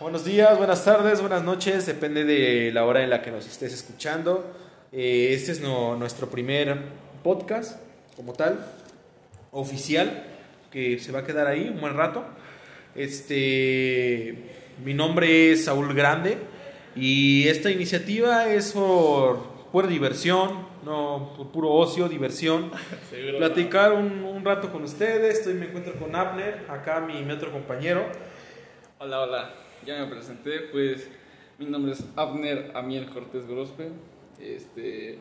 Buenos días, buenas tardes, buenas noches, depende de la hora en la que nos estés escuchando. Eh, este es no- nuestro primer podcast, como tal, oficial, que se va a quedar ahí un buen rato. Este, mi nombre es Saúl Grande y esta iniciativa es por pura diversión, no por puro ocio, diversión. Platicar un, un rato con ustedes. Estoy, me encuentro con Abner, acá mi otro compañero. Hola, hola, ya me presenté, pues mi nombre es Abner Amiel Cortés Grospe. Este,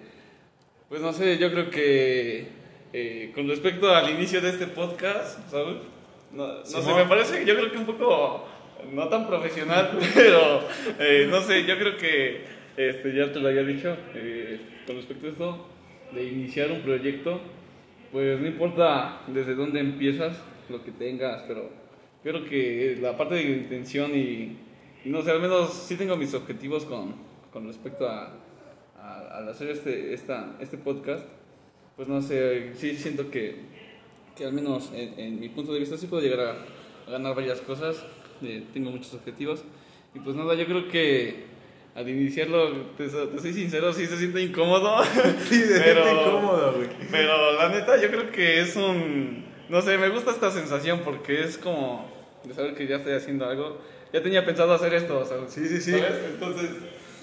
pues no sé, yo creo que eh, con respecto al inicio de este podcast, ¿sabes? No, no sé, me parece, yo creo que un poco no tan profesional, pero eh, no sé, yo creo que este, ya te lo había dicho, eh, con respecto a esto de iniciar un proyecto, pues no importa desde dónde empiezas, lo que tengas, pero creo que la parte de intención y, y no sé, al menos sí tengo mis objetivos con, con respecto a, a- al hacer este, esta, este podcast, pues no sé, sí siento que, que al menos en, en mi punto de vista sí puedo llegar a, a ganar varias cosas, eh, tengo muchos objetivos y pues nada, yo creo que al iniciarlo, te, te soy sincero, sí se siente incómodo. Sí, Pero- repente incómodo, güey. Pero la neta, yo creo que es un. No sé, me gusta esta sensación porque es como de saber que ya estoy haciendo algo. Ya tenía pensado hacer esto, o sea, Sí, sí, sí. ¿sabes? Entonces,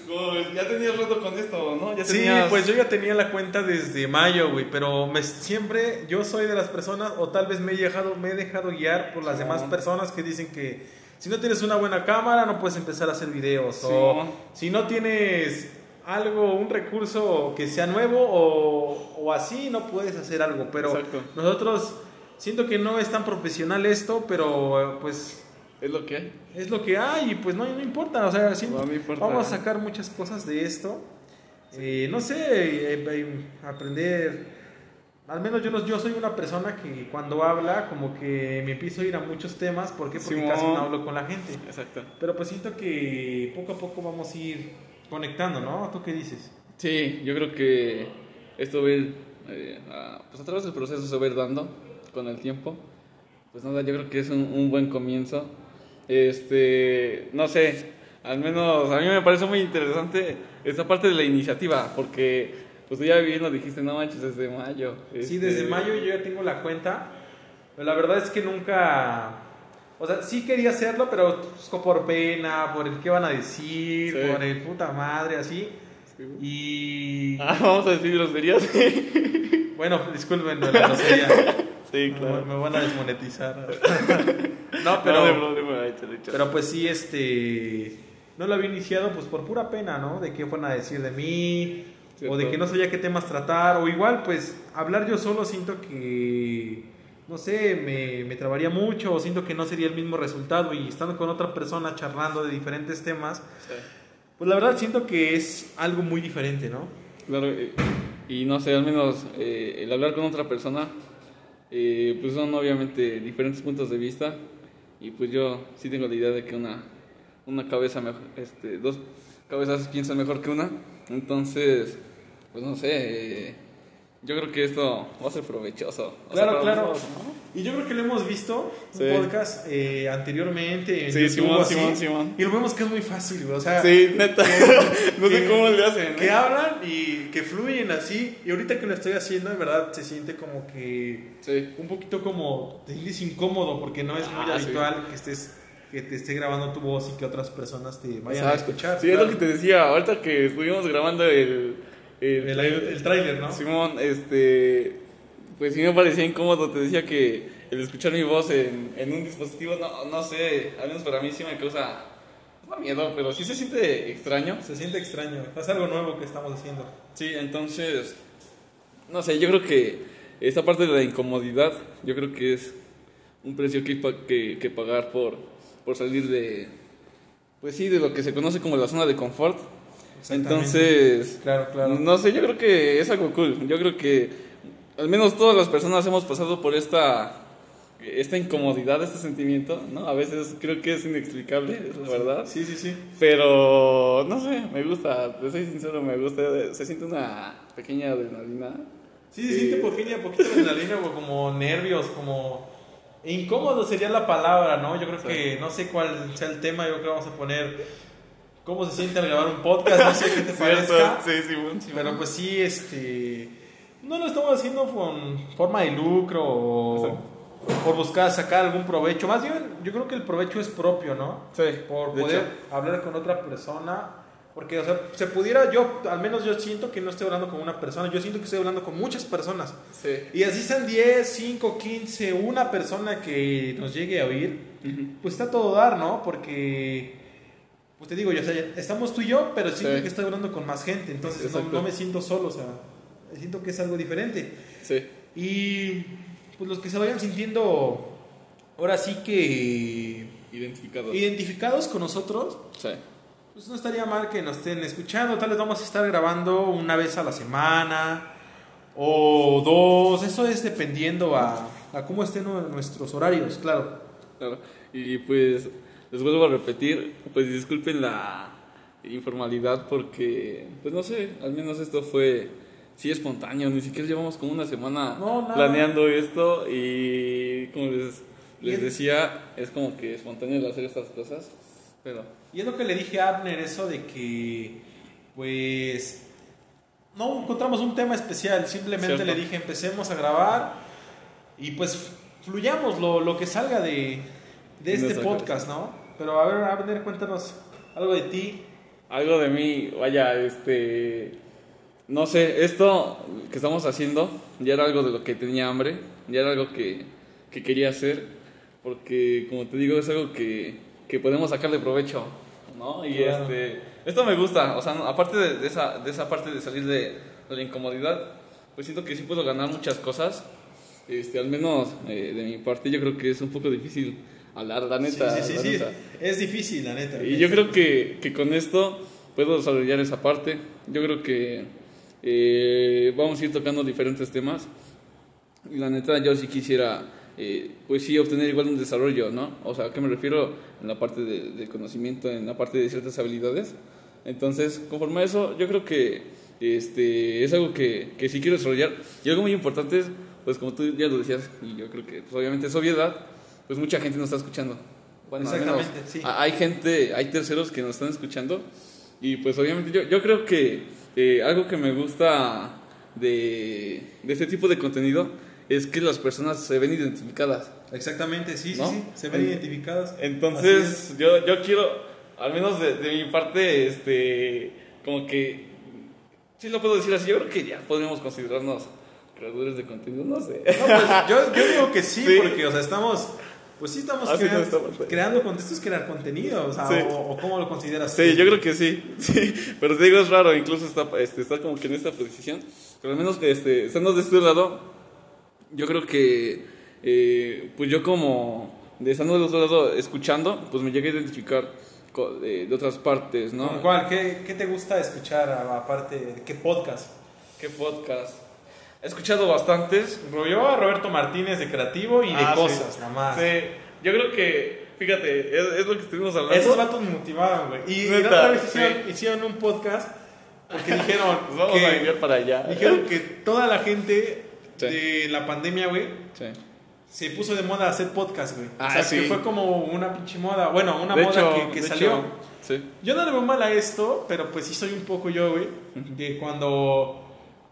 como ya tenías rato con esto, ¿no? Ya Sí, pues yo ya tenía la cuenta desde mayo, güey, pero me, siempre yo soy de las personas, o tal vez me he dejado, me he dejado guiar por las demás personas que dicen que si no tienes una buena cámara no puedes empezar a hacer videos, o Simón. si no tienes algo, un recurso que sea nuevo o, o así no puedes hacer algo, pero Exacto. nosotros siento que no es tan profesional esto, pero eh, pues Es lo que hay. es lo que hay y pues no, no importa, o sea, siento- No importa. vamos a sacar muchas cosas de esto. Eh, no sé, eh, eh, aprender, al menos yo, no- yo soy una persona que cuando habla como que me empiezo a ir a muchos temas, ¿por qué? Porque Simón. casi no hablo con la gente. Exacto. Pero pues siento que poco a poco vamos a ir conectando, ¿no? ¿Tú qué dices? Sí, yo creo que esto va a ir, eh, a- pues a través del proceso se va a ir dando con el tiempo. Pues nada, yo creo que es un, un buen comienzo. Este, no sé, al menos a mí me parece muy interesante esta parte de la iniciativa, porque pues tú ya bien lo dijiste, no manches, desde mayo. Sí, Este, desde mayo yo ya tengo la cuenta. Pero la verdad es que nunca. O sea, sí quería hacerlo, pero pues, por pena, por el qué van a decir, Sí. por el puta madre, así. Sí. Y. Ah, vamos a decir groserías. Bueno, disculpen la grosería. sí, Me- claro. Me van a desmonetizar. no, No, no hay pero. Pero pues sí, este. No lo había iniciado pues por pura pena, ¿no? De qué van a decir de mí. Cierto. O de que no sabía qué temas tratar. O igual, pues, hablar yo solo siento que. No sé, me, me trabaría mucho. O siento que no sería el mismo resultado. Y estando con otra persona charlando de diferentes temas. Sí. Pues la verdad siento que es algo muy diferente, ¿no? Claro, y no sé, al menos eh, el hablar con otra persona, eh, pues son obviamente diferentes puntos de vista. Y pues yo sí tengo la idea de que una, una cabeza, mejor, este, dos cabezas piensan mejor que una, entonces, pues no sé, eh, yo creo que esto va a ser provechoso. O Claro, claro. Y yo creo que lo hemos visto, Sí. un podcast eh, anteriormente. En Sí, YouTube, Simón, así, Simón, Simón. Y lo vemos que es muy fácil, güey. O sea, Sí, neta, no sé que- cómo le hacen. que ¿eh? hablan y que fluyen así. Y ahorita que lo estoy haciendo, de verdad se siente como que Sí, un poquito como te sientes incómodo porque no es muy Ah, sí. habitual que estés que te esté grabando tu voz y que otras personas te vayan a escuchar. Sí, es lo que te decía, ahorita que estuvimos grabando el... el, el, el tráiler, ¿no? Simón, este, pues sí me parecía incómodo, te decía que el escuchar mi voz en, en un dispositivo, no, no sé, al menos para mí sí me causa no miedo, pero sí se siente extraño. Se siente extraño. Es algo nuevo que estamos haciendo. Sí, entonces, no sé, yo creo que esta parte de la incomodidad, yo creo que es un precio que, que, que pagar por, por salir de, pues sí, de lo que se conoce como la zona de confort. Entonces, Claro, claro. no sé, yo creo que es algo cool. Yo creo que al menos todas las personas hemos pasado por esta esta incomodidad, este sentimiento, ¿no? A veces creo que es inexplicable, la verdad. Sí, sí, sí. Pero, no sé, me gusta, te soy sincero, me gusta, se siente una pequeña adrenalina. Sí, se siente poquito, poquito de adrenalina, como nervios, como... incómodo sería la palabra, ¿no? Yo creo que no sé cuál sea el tema, yo creo que vamos a poner cómo se siente al grabar un podcast, no sé qué te parezca. Sí, sí, bueno, sí, Pero pues sí, este no lo estamos haciendo con forma de lucro o por buscar sacar algún provecho. Más bien, yo creo que el provecho es propio, ¿no? Sí, Por de poder hecho. hablar con otra persona. Porque, o sea, se pudiera, yo, al menos yo siento que no estoy hablando con una persona, yo siento que estoy hablando con muchas personas. Sí. Y así sean 10, 5, 15, una persona que nos llegue a oír, pues está todo dar, ¿no? Porque, pues te digo, yo, o sea, estamos tú y yo, pero siento Sí. que estoy hablando con más gente, entonces no, no me siento solo, o sea, siento que es algo diferente. Sí. Y pues los que se vayan sintiendo, ahora sí que Identificado. identificados con nosotros, Sí. pues no estaría mal que nos estén escuchando. Tal vez vamos a estar grabando una vez a la semana o dos. Eso es dependiendo a, a cómo estén nu- nuestros horarios, claro. Claro. Y pues les vuelvo a repetir, pues disculpen la informalidad porque, pues no sé, al menos esto fue, sí, espontáneo, ni siquiera llevamos como una semana No, planeando esto y como les, les es- decía, es como que espontáneo el hacer estas cosas, pero Y es lo que le dije a Abner, eso de que, pues, no encontramos un tema especial. Simplemente Cierto. le dije, empecemos a grabar y pues fluyamos lo, lo que salga de, de este podcast, ¿no? Pero a ver, Abner, cuéntanos algo de ti. algo de mí, vaya, este, no sé, esto que estamos haciendo ya era algo de lo que tenía hambre, ya era algo que, que quería hacer, porque como te digo, es algo que, que podemos sacarle provecho, ¿no? Y Claro. este, esto me gusta, o sea, aparte de, de esa, de esa parte de salir de, de la incomodidad, pues siento que sí puedo ganar muchas cosas, este, al menos eh, de mi parte yo creo que es un poco difícil hablar, la neta. sí, sí, la sí, neta. Es difícil, la neta. Y yo creo que, que con esto puedo desarrollar esa parte. Yo creo que eh, vamos a ir tocando diferentes temas. Y la neta, yo sí quisiera, eh, pues sí, obtener igual un desarrollo, ¿no? O sea, ¿a qué me refiero? En la parte de, de conocimiento, en la parte de ciertas habilidades. Entonces, conforme a eso, yo creo que este, es algo que, que sí quiero desarrollar. Y algo muy importante es, pues como tú ya lo decías, y yo creo que pues, obviamente es obviedad, pues mucha gente nos está escuchando. Bueno, al menos Exactamente, sí. Hay gente, hay terceros que nos están escuchando. Y pues obviamente yo, yo creo que eh, algo que me gusta de, de este tipo de contenido es que las personas se ven identificadas. Exactamente, sí, ¿No? sí, sí. Se ven En- identificados. Así Entonces, yo, yo quiero, al menos de, de mi parte, este, como que, sí lo puedo decir así, yo creo que ya podríamos considerarnos creadores de contenido, no sé. No, pues, yo, yo digo que sí, Sí. porque, o sea, estamos. Pues sí, estamos Haciendo creando. Esto es crear contenido, o sea, Sí. o, o cómo lo consideras Sí, yo creo que sí, sí, pero te digo es raro, incluso está, este, está como que en esta posición, pero al menos que este, estando de este lado, yo creo que, eh, pues yo como, de estando del otro lado escuchando, pues me llegué a identificar de, de otras partes, ¿no? ¿Con cuál? ¿Qué, qué te gusta escuchar aparte? ¿Qué podcast? ¿Qué podcast? He escuchado bastantes. Yo a Roberto Martínez de Creativo y de Ah, sí. cosas, nada más. Sí, yo creo que, fíjate, es, es lo que estuvimos hablando. Esos vatos me motivaron, güey. Y, y la Neta, otra vez sí. hicieron, un podcast porque dijeron, Pues vamos que, a enviar para allá. dijeron que toda la gente Sí. de la pandemia, güey, Sí. se puso de moda hacer podcast, güey. Ah, o sea, sí. que fue como una pinche moda. Bueno, una De moda hecho, que, que de salió. hecho, sí. Yo no le veo mal a esto, pero pues sí soy un poco yo, güey. Que cuando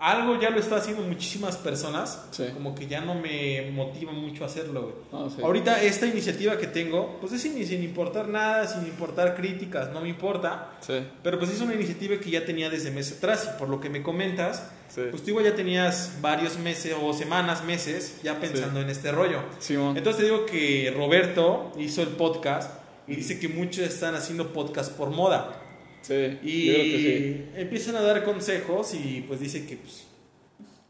algo ya lo está haciendo muchísimas personas, Sí. como que ya no me motiva mucho a hacerlo, güey. Ah, sí. Ahorita esta iniciativa que tengo, pues es sin, sin importar nada, sin importar críticas, no me importa. Sí, Pero pues es una iniciativa que ya tenía desde meses atrás y por lo que me comentas, pues tú igual ya tenías varios meses o semanas, meses ya pensando en este rollo. Entonces te digo que Roberto hizo el podcast y dice que muchos están haciendo podcast por moda. Sí, Y yo creo que sí. empiezan a dar consejos y pues dice que pues,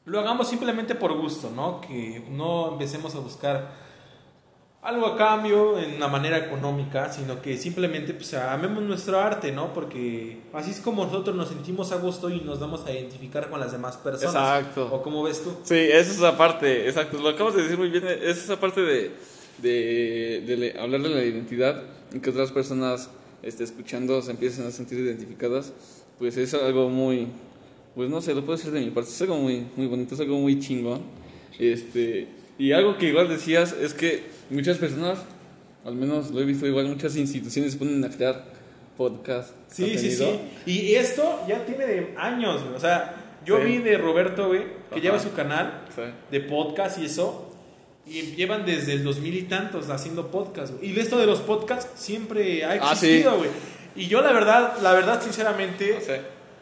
lo hagamos simplemente por gusto, ¿no? Que no empecemos a buscar algo a cambio en una manera económica, sino que simplemente pues amemos nuestro arte, ¿no? Porque así es como nosotros nos sentimos a gusto y nos damos a identificar con las demás personas. Exacto. ¿O cómo ves tú? Sí, esa es la parte, exacto. Lo acabas de decir muy bien. Es esa parte de, de, de hablar de la identidad y que otras personas este, escuchando se empiecen a sentir identificadas. Pues es algo muy, pues no sé, lo puedo decir de mi parte. Es algo muy, muy bonito, es algo muy chingón. Este, y algo que igual decías es que muchas personas, al menos lo he visto igual, muchas instituciones ponen a crear podcast. Sí, sí, sí. Y esto ya tiene años, güey. O sea, yo vi de Roberto, güey, que lleva su canal de podcast y eso. Y llevan desde el 2000 y tantos haciendo podcast, güey. Y esto de los podcasts siempre ha ah, existido, güey. Y yo la verdad, la verdad, sinceramente,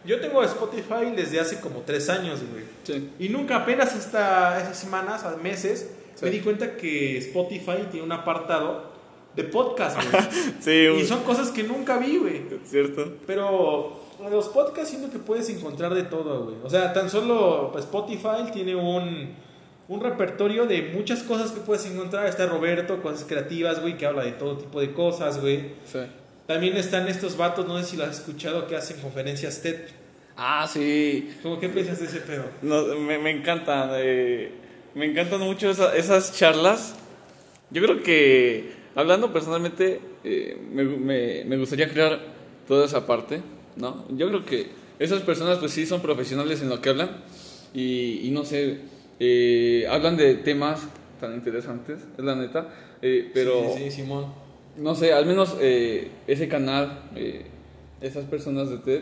yo tengo Spotify desde hace como tres años, güey. Y nunca, apenas hasta esas semanas, meses, me di cuenta que Spotify tiene un apartado de podcast, güey. sí, y son cosas que nunca vi, güey. Cierto. Pero los podcasts siento que puedes encontrar de todo, güey. O sea, tan solo Spotify tiene un, un repertorio de muchas cosas que puedes encontrar. Está Roberto, cosas creativas, güey, que habla de todo tipo de cosas, güey. Sí. También están estos vatos, no sé si lo has escuchado, que hacen conferencias TED. Ah, sí. ¿Cómo qué piensas de ese pedo? No, me, me encantan. Eh, me encantan mucho esas charlas. Yo creo que, hablando personalmente, eh, me, me, me, gustaría crear toda esa parte, ¿no? Yo creo que esas personas, pues sí, son profesionales en lo que hablan. Y, y no sé, eh, hablan de temas tan interesantes, es la neta. pero. Sí, sí, Simón no sé, al menos eh, ese canal, eh, esas personas de TED,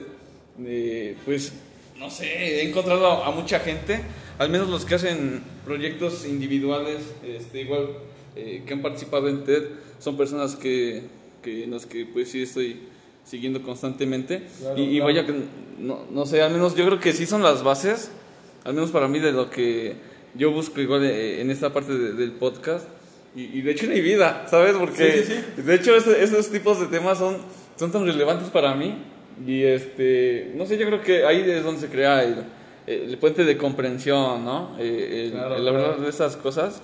eh, pues, no sé, he encontrado a, mucha gente, al menos los que hacen proyectos individuales, este, igual que han participado en TED, son personas que, que en las que pues sí estoy siguiendo constantemente. y, vaya que, no, no, sé, al menos yo creo que sí son las bases, al menos para mí de lo que yo busco igual en esta parte del podcast y, de hecho en mi vida, ¿sabes? Porque de hecho esos tipos de temas son, son tan relevantes para mí. Y este, no sé, yo creo que ahí es donde se crea el, el puente de comprensión, ¿no? Eh, el, hablar de esas cosas.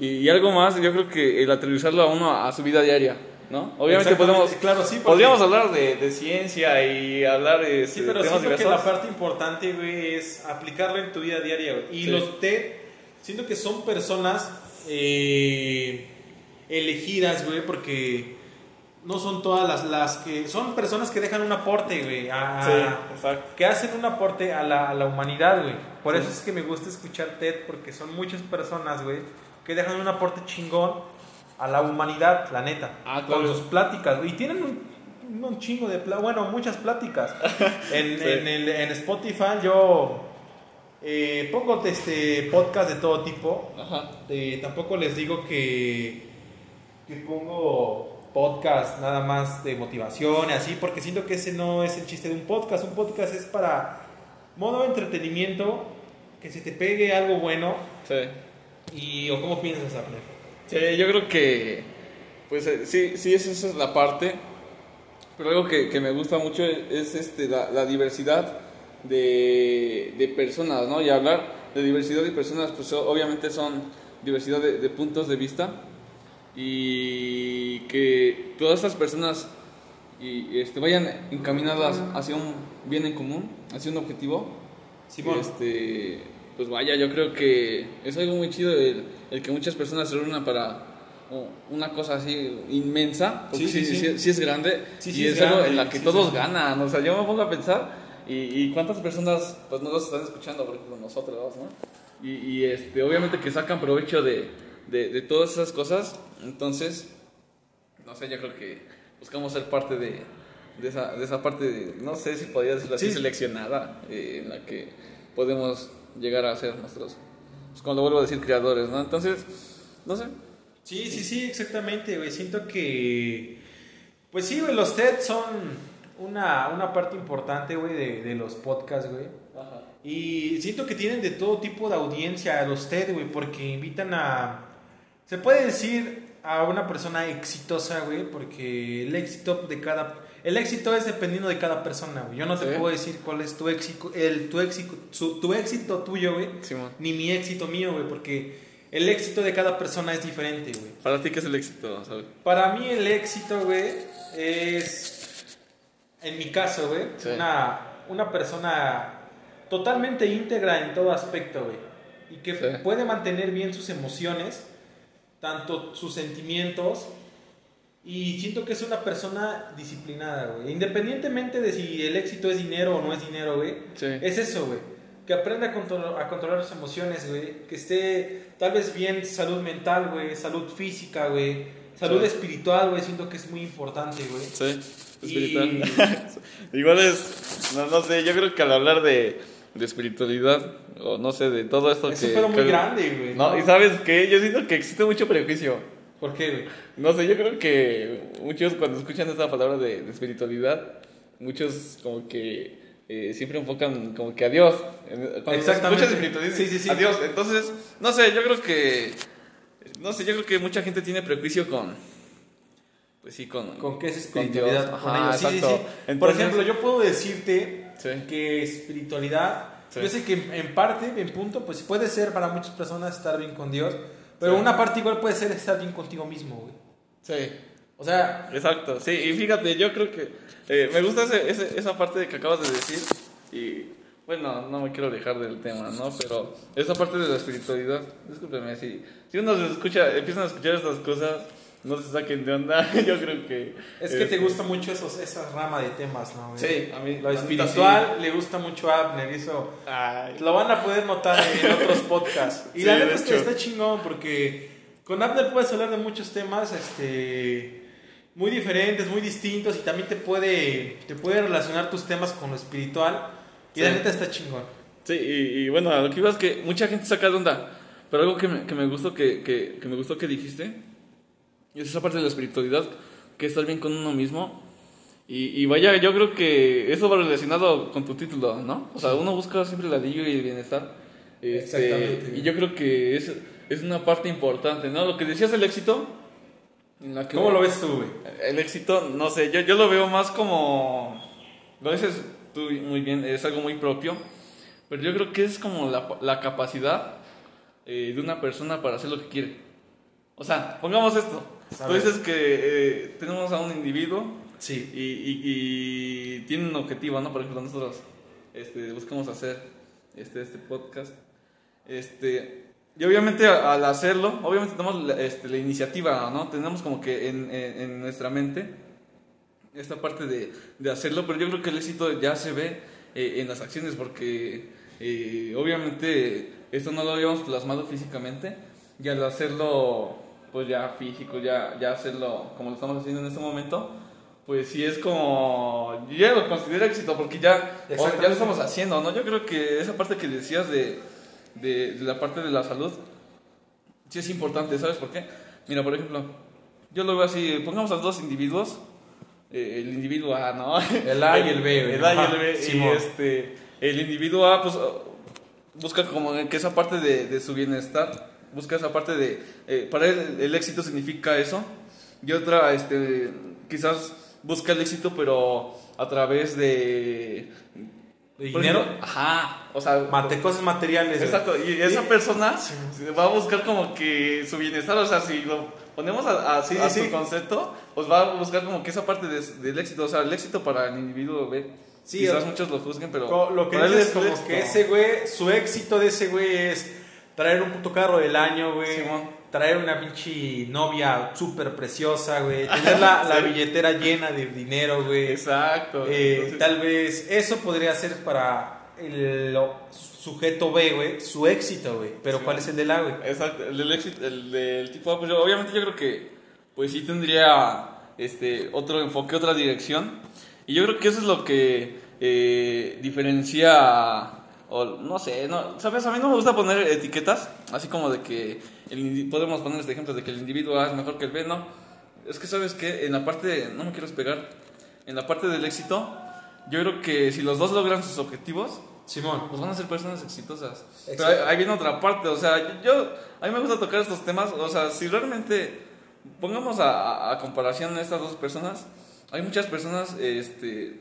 Y, algo más, yo creo que el aterrizarlo a uno a su vida diaria. ¿No? Obviamente podemos, claro, sí, podríamos hablar de, de, ciencia y hablar de Sí, pero siento que la parte importante, güey, es aplicarlo en tu vida diaria, Y los TED, siento que son personas eh, elegidas, güey, porque no son todas las, las que... Son personas que dejan un aporte, güey, que hacen un aporte a la, a la humanidad, güey. Por eso es que me gusta escuchar TED, porque son muchas personas, güey, que dejan un aporte chingón a la humanidad, la neta. Ah, con sus pláticas. Y tienen un, un chingo de... Bueno, muchas pláticas. en, en, el, en Spotify yo eh, pongo este podcast de todo tipo. Eh, tampoco les digo que, que pongo podcast nada más de motivación y así, porque siento que ese no es el chiste de un podcast. Un podcast es para modo de entretenimiento, que se te pegue algo bueno. Sí. Y, ¿O cómo piensas? Sí, yo creo que, pues eh, sí, sí, esa es la parte. Pero algo que, que me gusta mucho es, este, la, la diversidad de, de, personas, ¿no? Y hablar de diversidad de personas, pues obviamente son diversidad de, puntos de vista y que todas estas personas y, este, vayan encaminadas hacia un bien en común, hacia un objetivo. Este, pues vaya, yo creo que es algo muy chido el, el que muchas personas se reúnan para una cosa así inmensa, porque sí, sí, sí, sí es grande y es, algo en la que todos ganan. O sea, yo me pongo a pensar y, cuántas personas pues no los están escuchando, por ejemplo, nosotros, ¿no? Y, y este, obviamente que sacan provecho de, de, todas esas cosas. Entonces, no sé, yo creo que buscamos ser parte de, de, esa, de esa parte, no sé si podría decirlo así, seleccionada, eh, en la que podemos llegar a ser nuestros, pues lo vuelvo a decir, creadores, ¿no? Entonces, no sé. Sí, sí, sí, exactamente, güey. Siento que, pues sí, güey, los TED son una, una parte importante, güey, de, de, los podcasts, güey. Y siento que tienen de todo tipo de audiencia los TED, güey, porque invitan a... Se puede decir a una persona exitosa, güey, porque el éxito de cada... El éxito es dependiendo de cada persona, güey. Yo no te puedo decir cuál es tu éxito, el, tu, éxito, tu éxito tuyo, güey, ni mi éxito mío, güey, porque el éxito de cada persona es diferente, güey. ¿Para ti qué es el éxito? Para mí el éxito, güey, es en mi caso, güey, una, una persona totalmente íntegra en todo aspecto, güey. Y que puede mantener bien sus emociones, tanto sus sentimientos. Y siento que es una persona disciplinada, güey. Independientemente de si el éxito es dinero o no es dinero, güey. Es eso, güey. Que aprenda a, controlar, a controlar sus emociones, güey. Que esté tal vez bien salud mental, güey, salud física, güey, salud espiritual, güey, siento que es muy importante, güey. Sí, espiritual. Igual es, no, no, sé, yo creo que al hablar de, de espiritualidad, o no sé, de todo esto es que... Es un muy grande, güey. No, y sabes qué, yo siento que existe mucho prejuicio. ¿Por qué, güey? No sé, yo creo que muchos cuando escuchan esta palabra de, de espiritualidad, muchos como que eh, siempre enfocan como que a Dios. Cuando Exactamente. espiritualidad, sí, sí, sí. a Dios. Entonces, no sé, yo creo que, no sé, yo creo que mucha gente tiene prejuicio con, pues sí, con... ¿Con qué es espiritualidad? Con, con Ajá, ellos. Sí, sí, exacto. sí. Entonces, Por ejemplo, yo puedo decirte Sí. que espiritualidad, Sí. yo sé que en parte, en punto, pues puede ser para muchas personas estar bien con Dios, pero Sí. una parte igual puede ser estar bien contigo mismo, güey. Sí. O sea, Exacto, sí, y fíjate, yo creo que eh, me gusta ese- ese- esa parte que acabas de decir y bueno, no me quiero alejar del tema, ¿no? Pero esa parte de la espiritualidad, discúlpeme, si, si uno se escucha, empiezan a escuchar estas cosas, no se saquen de onda, yo creo que... es que te este, gusta mucho esos, esa rama de temas, ¿no? Sí, a mí... Lo la espiritual le gusta mucho a Abner, eso. Ay, lo van a poder notar en otros podcasts. Y Sí, la neta es que está chingón porque con Abner puedes hablar de muchos temas, este muy diferentes, muy distintos y también te puede te puede relacionar tus temas con lo espiritual y la Sí. neta está chingón. Sí, y, y bueno, lo que iba es que mucha gente saca de onda, pero algo que me, que me gustó que, que, que me gustó que dijiste es esa parte de la espiritualidad, que es estar bien con uno mismo. Y, y vaya, yo creo que eso va relacionado con tu título, ¿no? O sea, uno busca siempre el alivio y el bienestar. Este, Exactamente. Y yo creo que es, es una parte importante, ¿no? Lo que decías del éxito. en la que- ¿Cómo lo ves tú, güey? el éxito, no sé, yo, yo lo veo más como, lo dices tú muy bien, es algo muy propio, pero yo creo que es como la, la capacidad eh, de una persona para hacer lo que quiere. O sea, pongamos esto, tú dices que eh, tenemos a un individuo Sí. y, y- y tiene un objetivo, ¿no? Por ejemplo, nosotros este, buscamos hacer este, este podcast. Este, y obviamente al hacerlo, obviamente tenemos la, este, la iniciativa, ¿no? Tenemos como que en, en- en nuestra mente esta parte de, de hacerlo, pero yo creo que el éxito ya se ve eh, en las acciones porque eh, obviamente esto no lo habíamos plasmado físicamente y al hacerlo pues ya físico, ya, ya hacerlo como lo estamos haciendo en este momento, pues sí es como, yo ya lo considero éxito porque ya, o- ya lo estamos haciendo, ¿no? Yo creo que esa parte que decías de, de, de la parte de la salud, sí es importante, ¿sabes por qué? Mira, por ejemplo, yo lo veo así, pongamos a dos individuos, eh, el individuo A, ¿no? El A y el B. El A y el B, y Simón. este, el individuo A, pues, busca como que esa parte de, de su bienestar, busca esa parte de, eh, para él el éxito significa eso, y otra, este, quizás busca el éxito, pero a través de... ¿De por dinero? ejemplo, Ajá, o sea... Mate, cosas materiales. Exacto, y esa Sí. persona va a buscar como que su bienestar, o sea, si lo ponemos a, a, Sí, a sí, su concepto, pues va a buscar como que esa parte de- del éxito, o sea, el éxito para el individuo B. Sí, Quizás o- muchos lo juzguen, pero Lo que para él dices es como que ese güey, su éxito de ese güey es traer un puto carro del año, güey. Simón. Traer una pinche novia súper preciosa, güey. Tener la, la Sí. billetera llena de dinero, güey. Exacto. Eh, entonces- tal vez eso podría ser para el sujeto B, güey, su éxito, güey. Pero Sí. ¿cuál es el del A, güey? Exacto, el del éxito, el del tipo A, pues yo- obviamente yo creo que pues sí tendría este otro enfoque, otra dirección. Y yo creo que eso es lo que eh, diferencia o no sé, no, sabes, a mí no me gusta poner etiquetas, así como de que el podemos poner este ejemplo de que el individuo A es mejor que el B, no. Es que sabes que en la parte, no me quiero despegar, en la parte del éxito, yo creo que si los dos logran sus objetivos, Simón. pues van a ser personas exitosas. Pero Exacto. ahí, ahí viene otra parte, o sea, yo, a mí me gusta tocar estos temas, o sea, si realmente pongamos a, a- a comparación a estas dos personas, hay muchas personas este,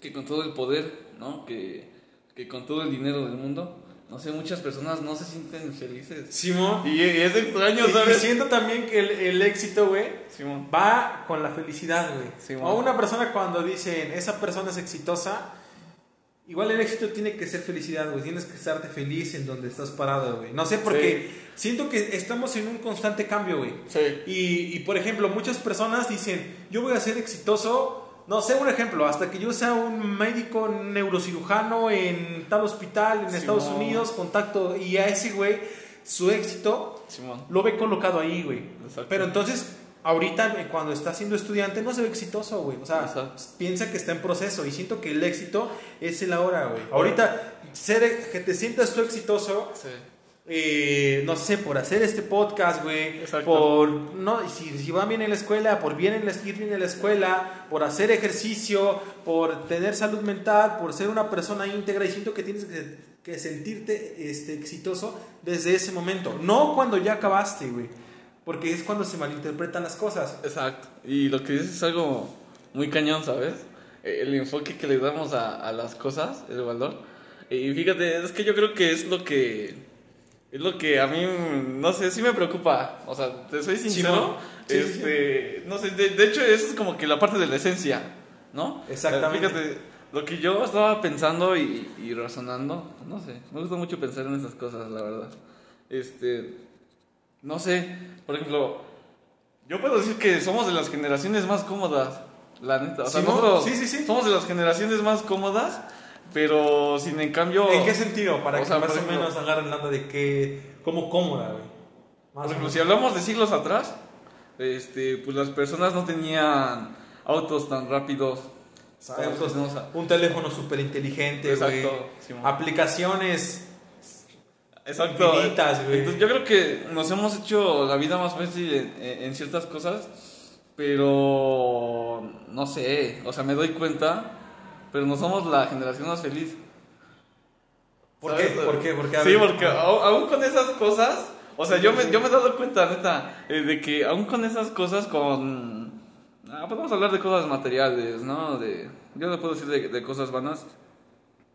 que con todo el poder, ¿no? Que, que con todo el dinero del mundo, no sé, muchas personas no se sienten felices. Simón. Y, y es extraño, Y, y ¿sabes? siento también que el, el éxito, güey, Simón. va con la felicidad, güey. Sí, o una persona cuando dicen, esa persona es exitosa, igual el éxito tiene que ser felicidad, güey. Tienes que estarte feliz en donde estás parado, güey. No sé, porque siento que estamos en un constante cambio, güey. Sí. Y, y, por ejemplo, muchas personas dicen, yo voy a ser exitoso, no sé, un ejemplo, hasta que yo sea un médico neurocirujano en tal hospital en Estados. Unidos, contacto, y a ese güey su éxito lo ve colocado ahí, güey. Pero entonces, ahorita cuando está siendo estudiante no se ve exitoso, güey. O sea, piensa que está en proceso y siento que el éxito es el ahora, güey. Ahorita, ser, que te sientas tú exitoso. Sí eh, no sé, por hacer este podcast, güey, por, no, si, si van bien en la escuela, por bien en la, ir bien en la escuela, por hacer ejercicio, por tener salud mental, por ser una persona íntegra y siento que tienes que, sentirte este, exitoso desde ese momento, no cuando ya acabaste, güey, porque es cuando se malinterpretan las cosas. Exacto, y lo que dices es algo muy cañón, ¿sabes? El enfoque que le damos a, a las cosas, el valor. Y fíjate, es que yo creo que es lo que es lo que a mí, no sé, sí me preocupa. O sea, te soy sincero. este, No sé, de, hecho, eso es como que la parte de la esencia, ¿no? Exactamente. Fíjate, lo que yo estaba pensando y, y razonando, no sé, me gusta mucho pensar en esas cosas, la verdad. Este, no sé, por ejemplo, yo puedo decir que somos de las generaciones más cómodas, la neta. O sea, nosotros somos de las generaciones más cómodas pero sin en cambio. ¿En qué sentido? Para que más o menos agarren nada de qué. como cómoda, güey. Por ejemplo, si hablamos de siglos atrás, este, pues las personas no tenían autos tan rápidos. un teléfono súper inteligente, Exacto, aplicaciones Exacto. Entonces, yo creo que nos hemos hecho la vida más fácil en, en, ciertas cosas, pero no sé, o sea, me doy cuenta pero no somos la generación más feliz. ¿Por qué? ¿Por qué? Porque, sí, porque aún con esas cosas, o sea, yo me, yo me he dado cuenta, neta, eh, de que aún con esas cosas, con... Ah, podemos hablar de cosas materiales, ¿no? De, yo no puedo decir de, cosas vanas,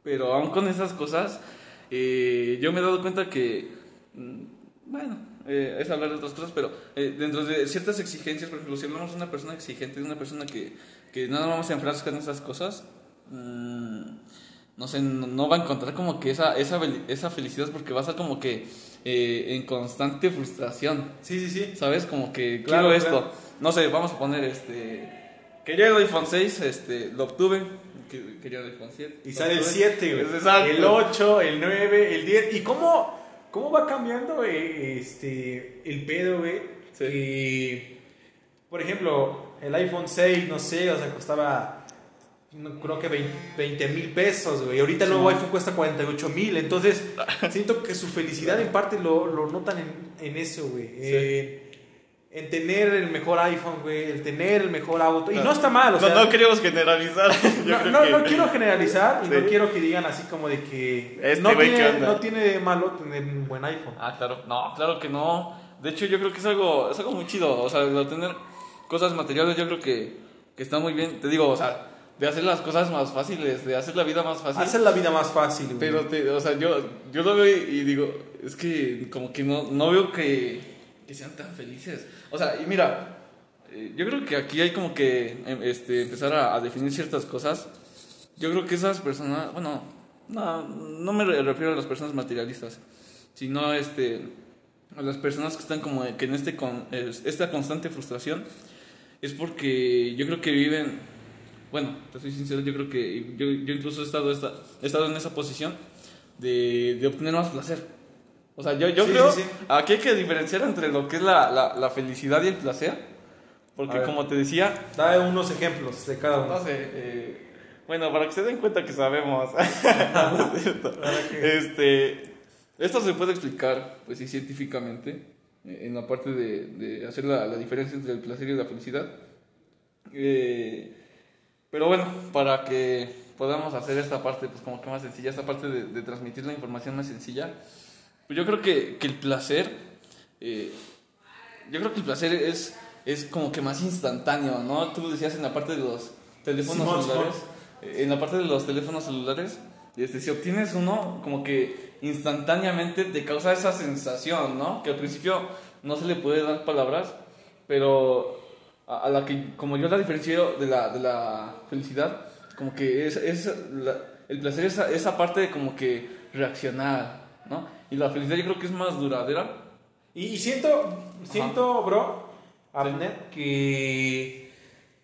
pero aún con esas cosas, eh, yo me he dado cuenta que, mm, bueno, eh, es hablar de otras cosas, pero dentro de ciertas exigencias, por ejemplo, si hablamos de una persona exigente, de una persona que, que no vamos a enfrascar en esas cosas, Mm, no sé, no, va a encontrar como que esa, esa, esa felicidad porque va a estar como que eh, en constante frustración. Sí, sí, sí. ¿Sabes? Como que claro, quiero esto. No sé, vamos a poner este... Quería el iPhone 6, este, lo obtuve. Quería el iPhone 7. Y sale el 7, El 8, el 9, el 10. ¿Y cómo, cómo va cambiando eh, este, el pedo, güey? Sí. por ejemplo, el iPhone 6, no sé, o sea, costaba creo que 20 mil pesos, güey. Ahorita el nuevo iPhone cuesta 48 mil. Entonces, siento que su felicidad en parte lo, lo notan en, en eso, güey. Eh, en tener el mejor iPhone, güey. El tener el mejor auto. Y no está mal, o sea. No, queremos generalizar. no, no, quiero generalizar y no quiero que digan así como de que. Este no, tiene, no tiene malo tener un buen iPhone. Ah, claro. No, claro que no. De hecho, yo creo que es algo, es algo muy chido. O sea, tener cosas materiales, yo creo que, que está muy bien. Te digo, o sea de hacer las cosas más fáciles, de hacer la vida más fácil. Hacer la vida más fácil, güey. Pero, te, o sea, yo, yo lo veo y digo, es que como que no, no veo que, que sean tan felices. O sea, y mira, eh, yo creo que aquí hay como que em, este, empezar a, definir ciertas cosas. Yo creo que esas personas, bueno, no, no me refiero a las personas materialistas, sino este, a las personas que están como que en este con, esta constante frustración, es porque yo creo que viven bueno, te soy sincero, yo creo que yo, yo incluso he estado, he estado en esa posición de, de obtener más placer. O sea, yo, yo creo, aquí hay que diferenciar entre lo que es la, la, la felicidad y el placer. Porque como te decía... Da unos ejemplos de cada uno. No sé, eh, bueno, para que se den cuenta que sabemos. este, esto se puede explicar, pues sí, científicamente, eh, en la parte de, de hacer la, la, diferencia entre el placer y la felicidad. Eh, pero bueno, para que podamos hacer esta parte pues como que más sencilla, esta parte de, transmitir la información más sencilla, pues yo creo que, que el placer, eh, yo creo que el placer es, es como que más instantáneo, ¿no? Tú decías en la parte de los teléfonos celulares, eh, en la parte de los teléfonos celulares, este, si obtienes uno, como que instantáneamente te causa esa sensación, ¿no? Que al principio no se le puede dar palabras, pero a, la que, como yo la diferencio de la, de la felicidad, como que es, es el placer es esa, parte de como que reaccionar, ¿no? Y la felicidad yo creo que es más duradera. Y, siento, siento, bro, Abner, que,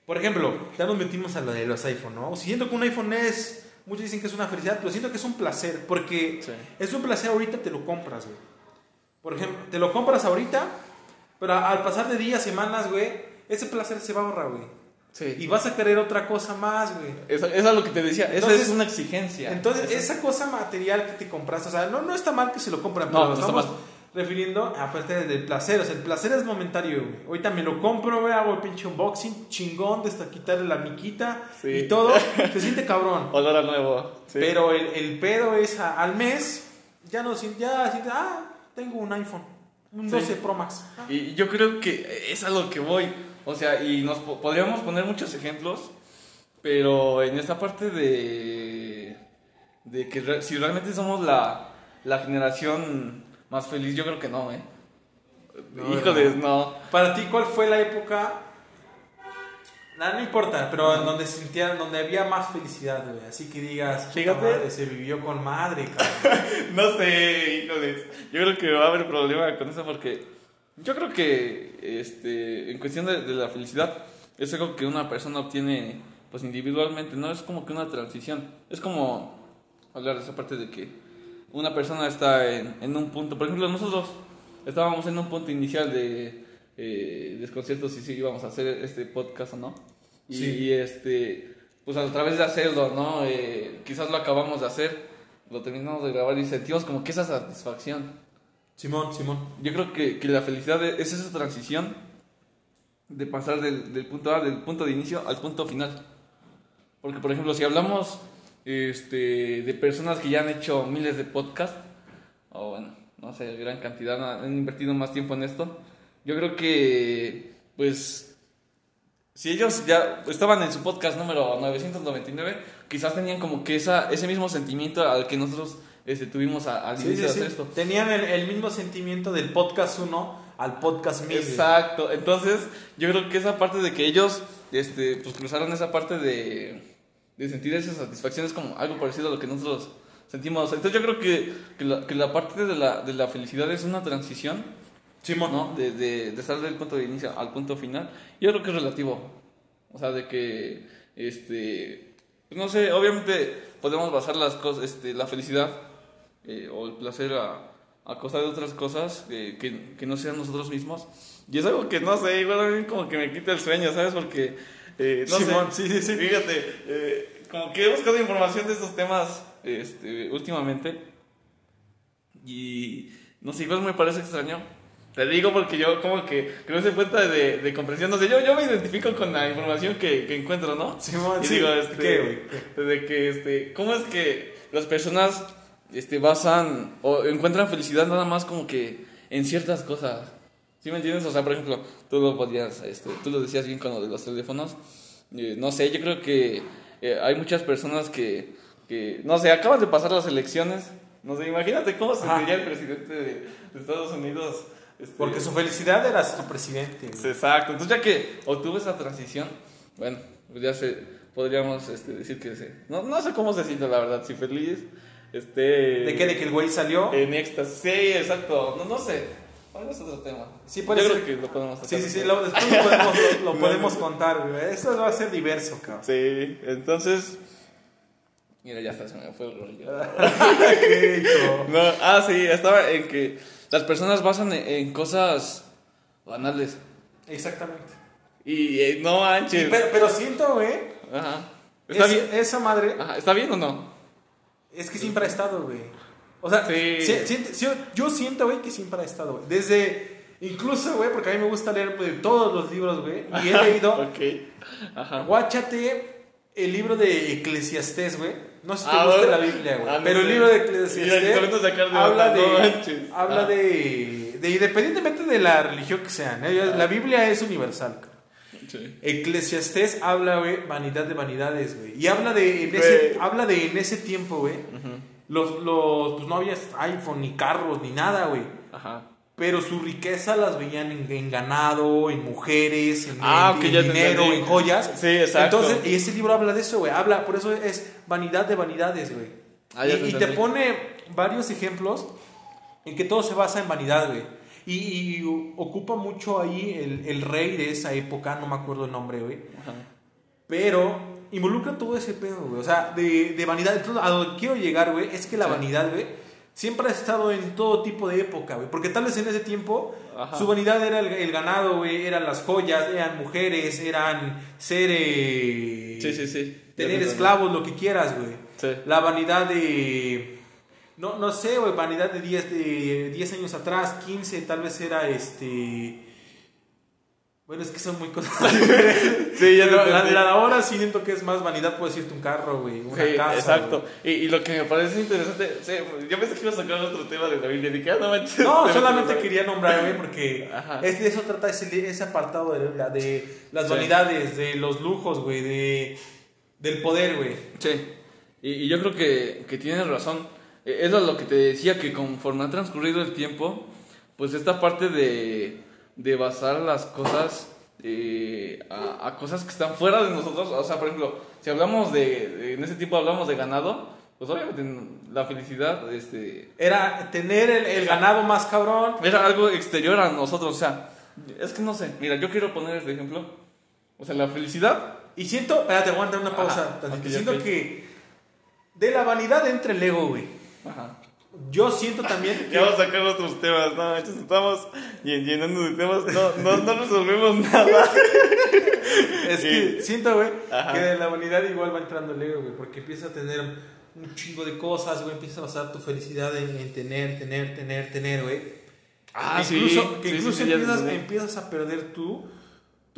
por ejemplo, ya nos metimos a lo de los iPhone, ¿no? Siento que un iPhone es, muchos dicen que es una felicidad, pero siento que es un placer, porque es un placer ahorita te lo compras, güey. Por ejemplo, te lo compras ahorita, pero al pasar de días, semanas, güey, ese placer se va a ahorrar, güey. Sí. Y vas a querer otra cosa más, güey. Eso, eso es lo que te decía, Entonces- es una exigencia. Entonces, Eso- esa cosa material que te compraste, o sea, no, no está mal que se lo compran, No, pero no nos está estamos mal. refiriendo aparte del placer, o sea, el placer es momentario, güey. Ahorita me lo compro, güey, hago el pinche unboxing, chingón, hasta quitarle la miquita Sí. y todo, se siente cabrón. Olor a nuevo. sí. Pero el, el pedo es a- al mes, ya no ya siente, ah, tengo un iPhone, un Sí. 12 Pro Max. Ah, Y yo creo que es a lo que voy. O sea, y nos po- podríamos poner muchos ejemplos, pero en esta parte de, de que re- si realmente somos la, la generación más feliz, yo creo que no, ¿eh? No, Híjoles, no. Para ti, ¿cuál fue la época? Nada, no importa, pero en donde sintieran, donde había más felicidad, güey. Así que digas, Fíjate. madre, se vivió con madre, cabrón. No sé, híjoles. Yo creo que va a haber problema con eso porque yo creo que este, en cuestión de, de la felicidad es algo que una persona obtiene pues individualmente, no es como que una transición. Es como hablar de esa parte de que una persona está en, en un punto, por ejemplo, nosotros estábamos en un punto inicial de eh, desconcierto si sí íbamos a hacer este podcast o no. Y, Sí. y, este, pues a través de hacerlo, ¿no? Eh, quizás lo acabamos de hacer, lo terminamos de grabar y sentimos como que esa satisfacción. Simón, Simón. Yo creo que, que la felicidad es esa transición de pasar del, del punto A, del punto de inicio al punto final. Porque, por ejemplo, si hablamos este, de personas que ya han hecho miles de podcasts, o bueno, no sé, gran cantidad, han invertido más tiempo en esto, yo creo que, pues, si ellos ya estaban en su podcast número 999, quizás tenían como que esa, ese mismo sentimiento al que nosotros este, tuvimos a- al Sí, inicio sí, de esto. Tenían el, el mismo sentimiento del podcast 1 al podcast 1000. güey. Exacto, entonces yo creo que esa parte de que ellos este, pues cruzaron esa parte de, de sentir esa satisfacción es como algo parecido a lo que nosotros sentimos. Entonces yo creo que, que, la, que la parte de la, de la felicidad es una transición, Simón. ¿no? De, de, de estar del punto de inicio al punto final. Yo creo que es relativo. O sea, de que, este, no sé, obviamente podemos basar las cosas, este, la felicidad eh, o el placer a, a costa de otras cosas eh, que, que no sean nosotros mismos. Y es algo que no sé, igual a mí como que me quita el sueño, ¿sabes? Porque, eh, no Simón, sé, sí, sí, sí. fíjate, eh, como que he buscado información de estos temas este, últimamente y no sé, igual me parece extraño. Te digo porque yo como que creo ese cuenta de, de comprensión, no sé, yo, yo me identifico con la información que, que encuentro, ¿no? Simón, Y sí. digo, este, ¿Qué, de que, este, ¿cómo es que las personas, este, basan o encuentran felicidad nada más como que en ciertas cosas? ¿Sí me entiendes? O sea, por ejemplo, tú lo podías, este, tú lo decías bien con lo de los teléfonos. Eh, no sé, yo creo que eh, hay muchas personas que, que, no sé, acaban de pasar las elecciones. No sé, imagínate cómo se sentiría el presidente de, de Estados Unidos. este, Porque su felicidad era su presidente. Exacto, entonces ya que obtuve esa transición, bueno, pues ya se, podríamos este, decir que se, no, no sé cómo se siente la verdad, si feliz, este... ¿De qué? ¿De que el güey salió? En éxtasis, sí, exacto, no, no sé, bueno, es otro tema. Sí, puede Yo ser. creo que lo podemos Sí, tocar sí, sí, después. lo, después lo podemos, lo, podemos contar, güey. Esto va a ser diverso, cabrón. Sí, entonces... Mira, ya está, se me fue el rollo. No, ah, sí, estaba en que las personas basan en, en cosas banales. Exactamente. Y eh, no manches. Pero, pero siento, güey, Ajá. ¿Está es- bien? esa madre Ajá, ¿Está bien o no? Es que siempre ha estado, güey. O sea, Sí. si- siente- si- yo siento, güey, que siempre ha estado, güey. Desde, incluso, güey, porque a mí me gusta leer pues, todos los libros, güey. Y he leído, Ok. Ajá. guáchate el libro de Eclesiastés, güey. No sé si te Ah, gusta la Biblia, güey. Ah, pero el libro de Eclesiastés de habla no de, habla Ah. de, de, independientemente de la religión que sean, ¿eh? la Biblia es universal. Sí. Eclesiastés habla, güey, vanidad de vanidades, güey. Y habla de, en ese, habla de en ese tiempo, güey. Los, los, pues no había iPhone, ni carros, ni nada, güey. Ajá. Pero su riqueza las veían en, en ganado, en mujeres, en, Ah, en- en dinero, entendí. en joyas. Sí, exacto. Entonces, y ese libro habla de eso, güey. Habla, por eso es vanidad de vanidades, güey. Ah, ya y, te y te pone varios ejemplos en que todo se basa en vanidad, güey. Y, y ocupa mucho ahí el, el rey de esa época, no me acuerdo el nombre, güey. Ajá. Pero involucra todo ese pedo, güey. O sea, de, de vanidad. Entonces, a donde quiero llegar, güey, es que la Sí. vanidad, güey, siempre ha estado en todo tipo de época, güey. Porque tal vez en ese tiempo su vanidad era el, ganado, güey, eran las joyas, eran mujeres, eran ser... sí, sí, sí. Tener esclavos, lo que quieras, güey. La vanidad de... No, no sé, güey, vanidad de 10 de 10 años atrás, 15, tal vez era este bueno, es que son muy cosas sí, ya la, la, ahora sí siento que es más vanidad, puedes irte un carro, güey, una sí, casa. Exacto. Y, y, lo que me parece interesante, sí, yo pensé que iba a sacar otro tema de la Biblia, ah, no manches. No, solamente quería nombrar, güey, porque es, de eso trata ese, ese apartado de, de las vanidades, de los lujos, güey, de, del poder, güey. Sí. Y, y, yo creo que, que tienes razón. E, eso es lo que te decía, que conforme ha transcurrido el tiempo, pues esta parte de de basar las cosas eh, a, cosas que están fuera de nosotros. O sea, por ejemplo, si hablamos de, en ese tiempo hablamos de ganado, pues obviamente la felicidad, este... Era tener el, ganado más cabrón. Era algo exterior a nosotros, o sea, es que no sé, mira, yo quiero poner este ejemplo. O sea, la felicidad... Y siento, espérate, aguanta una pausa. siento que de la vanidad entra el ego, güey. Ajá. Yo siento también que... Ya vamos a sacar otros temas, no, estamos llenando de temas, no, no, no resolvemos nada. es que siento, güey, que de la humanidad igual va entrando el ego, güey, porque empieza a tener un chingo de cosas, güey, empieza a basar tu felicidad en, tener, tener, tener, tener, güey. Ah, incluso, sí. Que incluso empiezas, empiezas a perder tú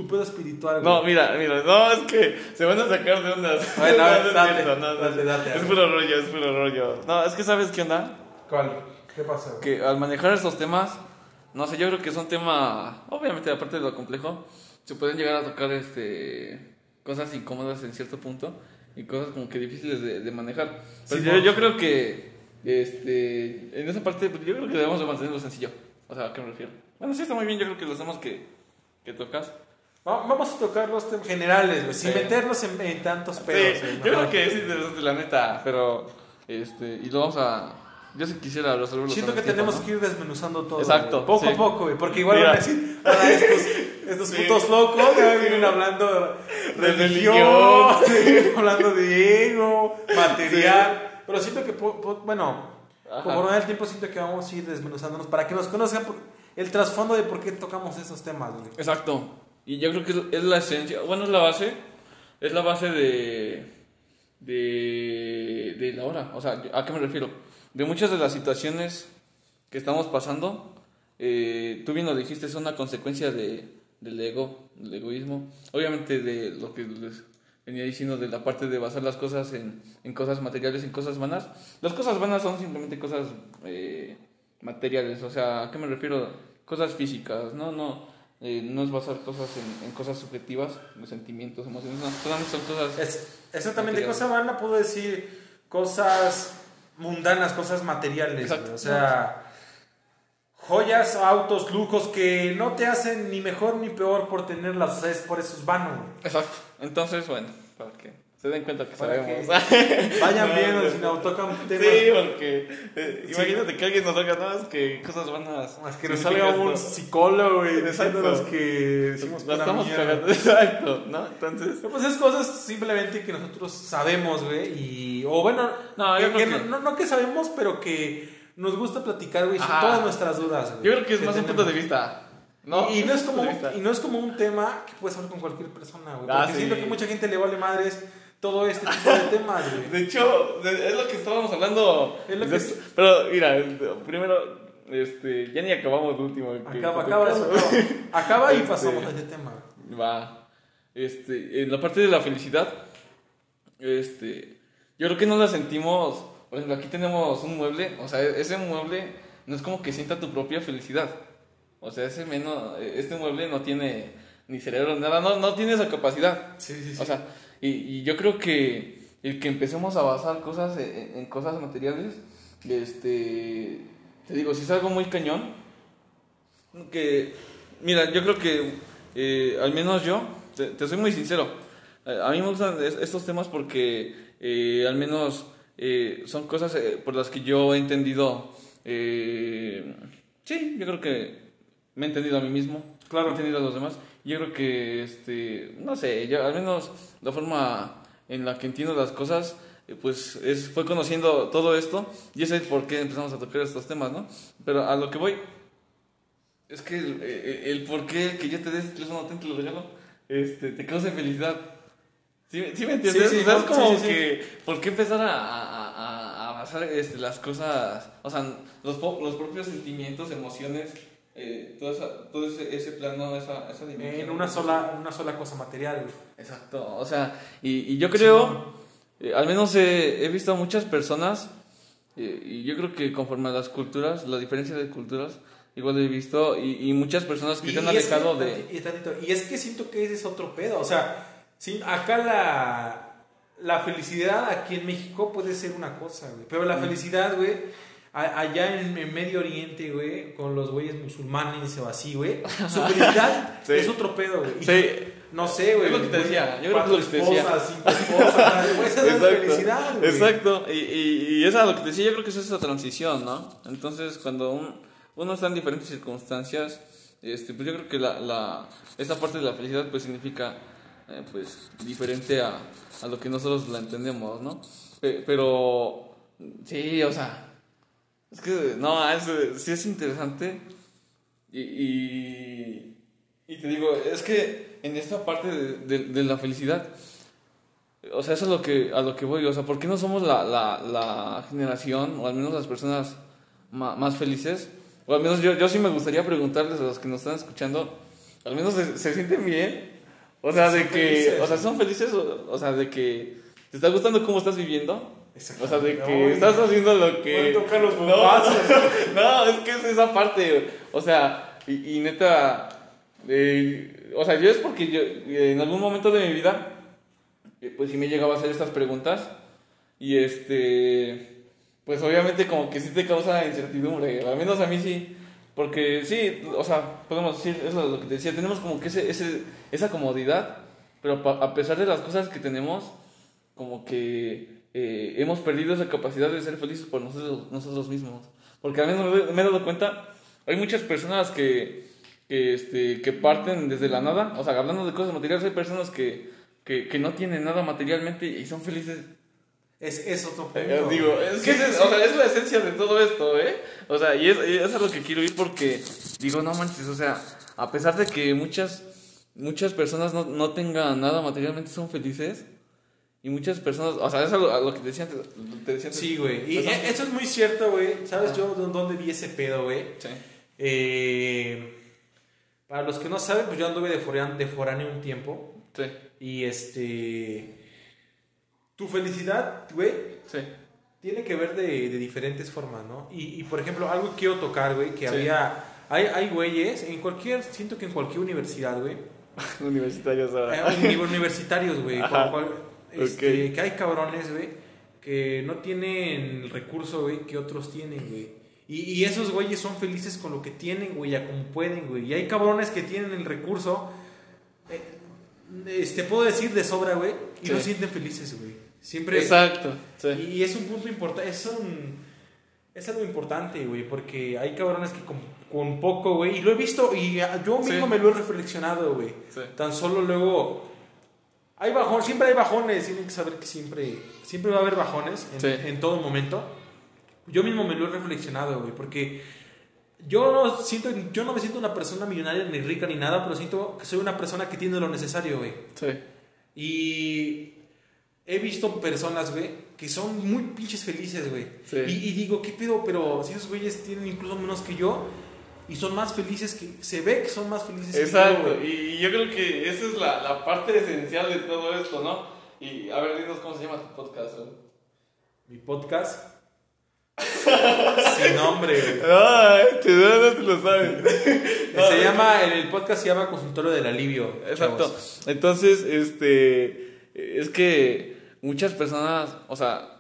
tu pedo espiritual, güey. No, mira, mira, no, es que se van a sacar de unas. Bueno, no, date, no, date, date, Es puro rollo, es puro rollo. No, es que sabes qué onda. ¿Cuál? ¿Qué pasa? Que al manejar estos temas, no sé, yo creo que son temas, obviamente, aparte de lo complejo, se pueden llegar a tocar este cosas incómodas en cierto punto y cosas como que difíciles de, de manejar. Pero yo, yo, creo que este, en esa parte, yo creo que debemos de mantenerlo sencillo. O sea, ¿a qué me refiero? Bueno, sí está muy bien, yo creo que los temas que, que tocas. Vamos a tocar los temas generales, sin meternos en, tantos pedos. Sí, yo creo que es interesante, la neta, pero. Este, y lo vamos a. Yo sí quisiera resolverlo. Siento que tenemos que ir desmenuzando todo. Exacto. Poco a poco, güey. Porque igual van a decir, para estos, estos putos locos, vienen hablando de religión, hablando de ego, material. Pero siento que, bueno, conforme el tiempo, siento que vamos a ir desmenuzándonos para que nos conozcan el trasfondo de por qué tocamos esos temas, güey. Exacto. Y yo creo que es la esencia, bueno, es la base, es la base de, de, de la hora. O sea, ¿a qué me refiero? De muchas de las situaciones que estamos pasando, eh, tú bien lo dijiste, es una consecuencia de, del ego, del egoísmo. Obviamente de lo que les venía diciendo de la parte de basar las cosas en, en cosas materiales, en cosas vanas. Las cosas vanas son simplemente cosas eh, materiales, o sea, ¿a qué me refiero? Cosas físicas, no, no eh, no es basar cosas en, en, cosas subjetivas, los sentimientos, emociones, no, son cosas... Es, exactamente, cosa vana puedo decir cosas mundanas, cosas materiales, o sea, joyas, autos, lujos que no te hacen ni mejor ni peor por tenerlas, es por eso es vano. Exacto, entonces, bueno, para qué se den cuenta que sabemos. vayan viendo si nos tocan temas. Sí, porque eh, imagínate que alguien nos haga nada, es que cosas vanas. Es que nos salga un psicólogo y los que decimos La estamos cagando, exacto, ¿no? Entonces. Pues es cosas simplemente que nosotros sabemos, güey. Y. O bueno, no, que, No, no, que sabemos, pero que nos gusta platicar, güey, sobre todas nuestras dudas, Yo creo que es más un punto de vista. No, y, no es como, y no es como un tema que puedes hablar con cualquier persona, güey. Ah, porque siento que mucha gente le vale madres todo este tipo de temas, güey. De hecho, es lo que estábamos hablando. Es lo que... Pero mira, primero, este, ya ni acabamos el último. Acaba, acaba eso. Acaba, y este, pasamos a este tema. Va. Este, en la parte de la felicidad, este, yo creo que no la sentimos. Por ejemplo, aquí tenemos un mueble, o sea, ese mueble no es como que sienta tu propia felicidad. O sea, ese menos, este mueble no tiene ni cerebro, nada, no, no tiene esa capacidad. Sí, sí, sí. O sea, y, y, yo creo que el que empecemos a basar cosas en, cosas materiales, este, te digo, si es algo muy cañón, que, mira, yo creo que, eh, al menos yo, te, soy muy sincero, eh, a mí me gustan estos temas porque eh, al menos son cosas por las que yo he entendido, sí, yo creo que me he entendido a mí mismo, claro. he entendido a los demás. Yo creo que, este, no sé, yo, al menos la forma en la que entiendo las cosas, eh, pues es, fue conociendo todo esto y ese es por qué empezamos a tocar estos temas, ¿no? Pero a lo que voy es que el, el, por qué que yo te des el teléfono, te lo regalo, este, te cause felicidad. ¿Sí, ¿sí me entiendes? Sí, sí, o sea, es no, como que, ¿por qué empezar a, a, a, a basar este, las cosas, o sea, los, los propios sentimientos, emociones, eh, todo, esa- todo ese, ese plano, esa, esa dimensión? En una sola, una sola cosa material, güey. Exacto, o sea, y, y yo creo, eh, al menos he, he visto a muchas personas, eh, y yo creo que conforme a las culturas, la diferencia de culturas, igual he visto, y, y muchas personas que se han que- alejado de... y tantito, y es que siento que ese es otro pedo. O sea, sí, acá la, la felicidad aquí en México puede ser una cosa, güey. Pero la felicidad, güey, allá en, en Medio Oriente, güey, con los güeyes musulmanes o así, güey, su felicidad Sí. es otro pedo, güey. Sí. No sé, güey. Es lo que te decía, yo creo que es lo que te decía. esposas, cinco esposas, güey, esa es la felicidad, güey. Exacto, y, y, y esa es lo que te decía, yo creo que esa es la transición, ¿no? Entonces, cuando un- uno está en diferentes circunstancias, este, pues yo creo que la, la, esa parte de la felicidad pues significa eh, pues diferente a, a lo que nosotros la entendemos, ¿no? Pe- Pero, sí, o sea, es que, no, es, sí es interesante y, y, y te digo, es que en esta parte de, de- de la felicidad, o sea, eso es lo que, a lo que voy, o sea, ¿por qué no somos la, la, la generación, o al menos las personas ma- más felices? O al menos yo, yo sí me gustaría preguntarles a los que nos están escuchando, al menos se, se sienten bien, o sea, de que, felices. o sea, son felices, o, o sea, de que te está gustando cómo estás viviendo. O sea, de que Ay, estás haciendo lo que... Tocar los No, bombazos. no, es que es esa parte, o sea, y, y neta, eh, o sea, yo es porque yo eh, en algún momento de mi vida, eh, pues sí me llegaba a hacer estas preguntas y este, pues obviamente como que sí te causa incertidumbre, al menos a mí sí, porque sí, o sea, podemos decir, eso es lo que te decía, tenemos como que ese, ese, esa comodidad, pero a pesar de las cosas que tenemos, como que eh, hemos perdido esa capacidad de ser felices por nosotros, nosotros mismos. Porque a mí me, he dado cuenta, hay muchas personas que, que, este, que parten desde la nada, o sea, hablando de cosas materiales, hay personas que, que, que no tienen nada materialmente y son felices. Es, es otro punto. Eh, digo, es que Sí, es, sí, o sea, es la esencia de todo esto, ¿eh? O sea, y es, y eso es lo que quiero ir porque, digo, no manches, o sea, a pesar de que muchas, muchas personas no, no tengan nada materialmente, son felices. Y muchas personas, o sea, eso es lo, a lo que te decía antes. Te decía antes. Sí, güey. Y e- eso es muy cierto, güey. ¿Sabes yo dó- dónde vi ese pedo, güey? Sí. Eh, para los que no saben, pues yo anduve de foráneo, de foráneo un tiempo. Sí, Y este. Tu felicidad, güey, sí. tiene que ver de, de diferentes formas, ¿no? Y, y, por ejemplo, algo que quiero tocar, güey, que Sí. había. Hay, hay güeyes, en cualquier. Siento que en cualquier universidad, güey. Universitarios ahora. eh, uni- universitarios, güey. Este, Ok. Que hay cabrones, güey, que no tienen el recurso, güey, que otros tienen, güey. Y, y esos güeyes son felices con lo que tienen, güey, a como pueden, güey. Y hay cabrones que tienen el recurso, eh, este, puedo decir de sobra, güey, y Sí. no sienten felices, güey. Siempre. Exacto. Sí. Y, y es un punto importante, es un... Es algo importante, güey, porque hay cabrones que con, con poco, güey, y lo he visto, y yo mismo Sí. me lo he reflexionado, güey. Tan solo luego... Hay bajón, siempre hay bajones, tienen que saber que siempre, siempre va a haber bajones en, Sí. en todo momento. Yo mismo me lo he reflexionado, güey, porque yo no, siento, yo no me siento una persona millonaria ni rica ni nada, pero siento que soy una persona que tiene lo necesario, güey. Sí. Y he visto personas, güey, que son muy pinches felices, güey. Sí. Y, y digo, ¿qué pedo? Pero si esos güeyes tienen incluso menos que yo y son más felices que... Se ve que son más felices que yo, Exacto. Y yo creo que esa es la, la parte esencial de todo esto, ¿no? Y a ver, dinos cómo se llama tu podcast. Mi podcast. Sin nombre. Ay, te no te lo sabes. Se llama, el, el podcast se llama Consultorio del Alivio. Exacto. chavos. Entonces, este. Es que muchas personas, o sea,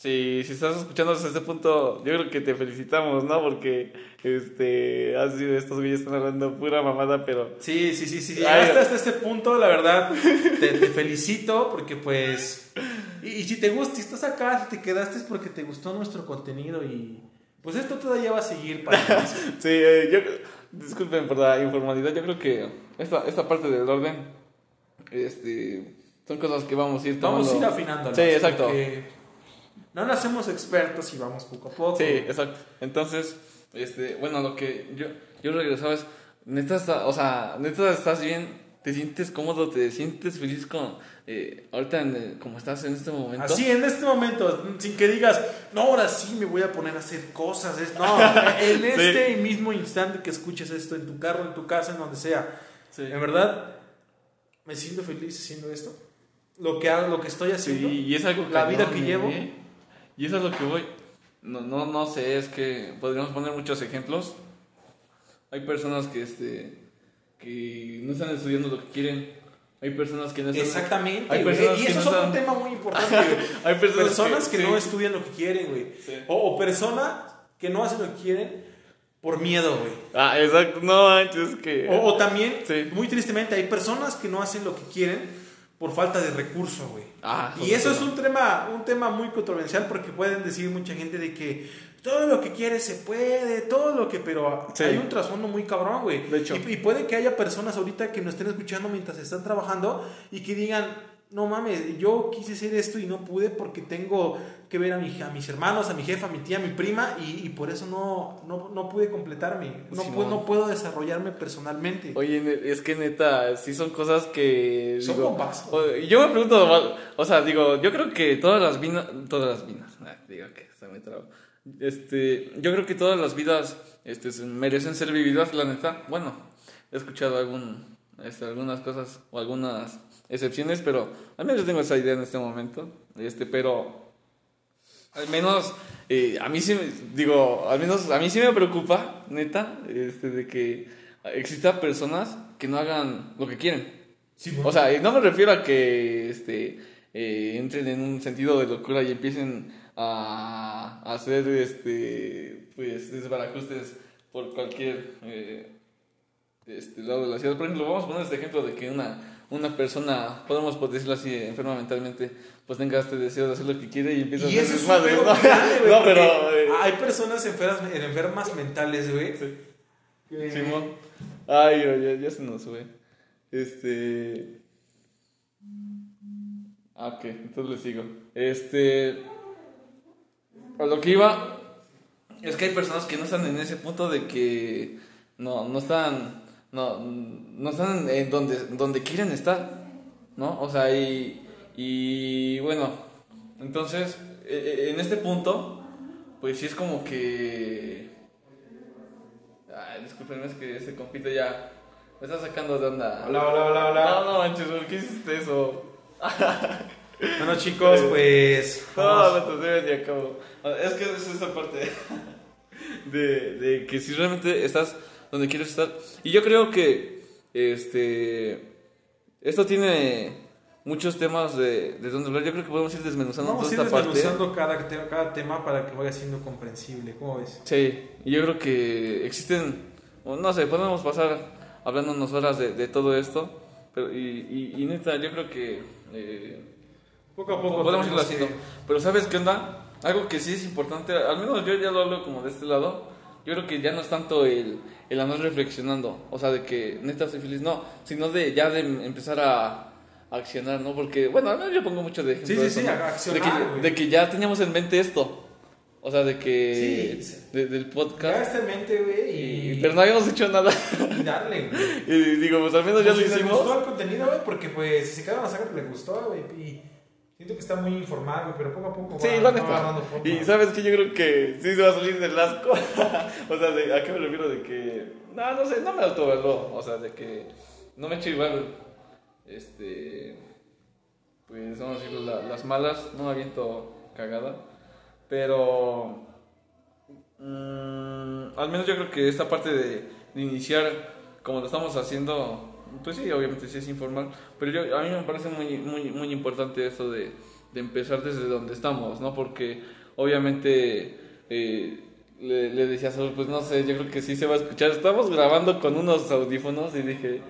si, si estás escuchando hasta este punto, yo creo que te felicitamos, ¿no? Porque, este. Has sido, estos güeyes están hablando pura mamada, pero. Sí, sí, sí, sí. sí. Ay, Hasta, hasta este punto, la verdad, te, te felicito porque pues... Y, y si te gusta, si estás acá, si te quedaste es porque te gustó nuestro contenido y... Pues esto todavía va a seguir para Sí, eh, yo. Disculpen por la informalidad, yo creo que esta, esta parte del orden. Este. Son cosas que vamos a ir tomando. Vamos a ir afinando. Sí, exacto. Porque No nos hacemos expertos y vamos poco a poco. Sí, exacto. Entonces, este, bueno, lo que yo, yo regresaba es, neta, está- o sea, neta estás bien, te sientes cómodo, te sientes feliz con, eh, ahorita en el- como estás en este momento. Así, en este momento, sin que digas, no, ahora sí me voy a poner a hacer cosas. es- No, en este mismo instante que escuches esto, en tu carro, en tu casa, en donde sea, Sí. en verdad, me siento feliz haciendo esto. Lo que hago, lo que estoy haciendo. Sí, y es algo La vida que ¿eh? llevo. Y eso es lo que voy. No, no, no sé, es que podríamos poner muchos ejemplos. Hay personas que, este, que no están estudiando lo que quieren. Hay personas que no están... Exactamente. Hay personas y que eso no es otro están- tema muy importante. Hay personas, personas que, sí. no estudian lo que quieren, güey. Sí. O, o personas que no hacen lo que quieren por miedo, güey. Ah, exacto. No manches, es que... O, o también, Sí. muy tristemente, hay personas que no hacen lo que quieren por falta de recurso, güey. Ah, Y eso es un tema, un tema muy controversial porque pueden decir mucha gente de que todo lo que quieres se puede, todo lo que, pero Sí. hay un trasfondo muy cabrón, güey. De hecho. Y, y puede que haya personas ahorita que nos estén escuchando mientras están trabajando y que digan, no mames, yo quise hacer esto y no pude porque tengo que ver a, mi, a mis hermanos, a mi jefa, a mi tía, a mi prima y, y por eso no, no, no pude completarme, no, puedo, no puedo desarrollarme personalmente. Oye, es que neta, sí son cosas que... Son digo, compas. yo me pregunto, o sea, digo, yo creo que todas las vidas, todas las vidas, digo que se me traba. Este, yo creo que todas las vidas este, merecen ser vividas, la neta. Bueno, he escuchado algún, este, algunas cosas o algunas excepciones, pero al menos yo tengo esa idea en este momento. Este, pero al menos eh, a mí sí digo, al menos a mí sí me preocupa, neta, este, de que exista personas que no hagan lo que quieren. Sí, O sea, no me refiero a que este, eh, entren en un sentido de locura y empiecen a, a hacer este, pues, desbarajustes por cualquier eh, este, lado de la ciudad. Por ejemplo, vamos a poner este ejemplo de que una, una persona, podemos pues, decirlo así, enferma mentalmente, pues tenga este deseo de hacer lo que quiere y empieza Y a hacer es pedo ¿no? grande, No, pero... eh, Hay personas enfermas, enfermas mentales, güey. que- Simón. Ay, ya, ya se nos fue. Este. Ah, ok, entonces le sigo. Este. A lo que iba. Es que hay personas que no están en ese punto de que. No, no están. No, no están en donde, donde quieren estar. ¿No? O sea, y. Y bueno. Entonces, e- e- en este punto. Pues sí es como que. Ay, discúlpenme, es que ese compito ya me está sacando de onda. Hola, hola, hola, hola. No, no manches, ¿por qué hiciste eso? Bueno, chicos, pues. No, no te acabo. Es que es esa parte de, de que si realmente estás donde quieres estar. Y yo creo que este esto tiene muchos temas de, de donde hablar. Yo creo que podemos ir desmenuzando Vamos a ir toda esta parte. desmenuzando cada, te- cada tema para que vaya siendo comprensible. ¿Cómo ves? Sí, y yo creo que existen, no sé, podemos pasar hablando unas horas de, de todo esto, pero y, y, y neta, yo creo que eh, Poco a poco. podemos irlo haciendo. Pero ¿sabes qué onda? Algo que sí es importante, al menos yo ya lo hablo como de este lado, yo creo que ya no es tanto el, el andar reflexionando, o sea, de que neta soy feliz, no, sino de ya de empezar a accionar, ¿no? Porque, bueno, al menos yo pongo mucho de ejemplo. Sí, sí, eso, sí, ¿no? accionar, de, que, güey. de que ya teníamos en mente esto. O sea, de que. Sí, sí. de- del Ya podcast. está en mente, güey. Y, pero no habíamos hecho nada. y darle, güey. y digo, pues al menos ya Pues lo si les hicimos. gustó el contenido, güey, porque pues si se quedaron a sacar, les gustó, güey. Y siento que está muy informal, güey, pero poco a poco Sí, va, la va neta. agarrando forma. Y sabes que yo creo que sí se va a salir del asco. o sea, de- ¿a qué me refiero? De que. No, no sé, no me autovaló. O sea, de que no me echo igual. Este. Pues vamos a decirlo, la- las malas, no me aviento cagada. Pero. mm, al menos yo creo que esta parte de, de iniciar como lo estamos haciendo. Pues sí, obviamente sí es informal. Pero yo, a mí me parece muy, muy, muy importante esto de, de empezar desde donde estamos, ¿no? Porque obviamente eh, le, le decía a Saúl, pues no sé, yo creo que sí se va a escuchar. Estamos grabando con unos audífonos y dije,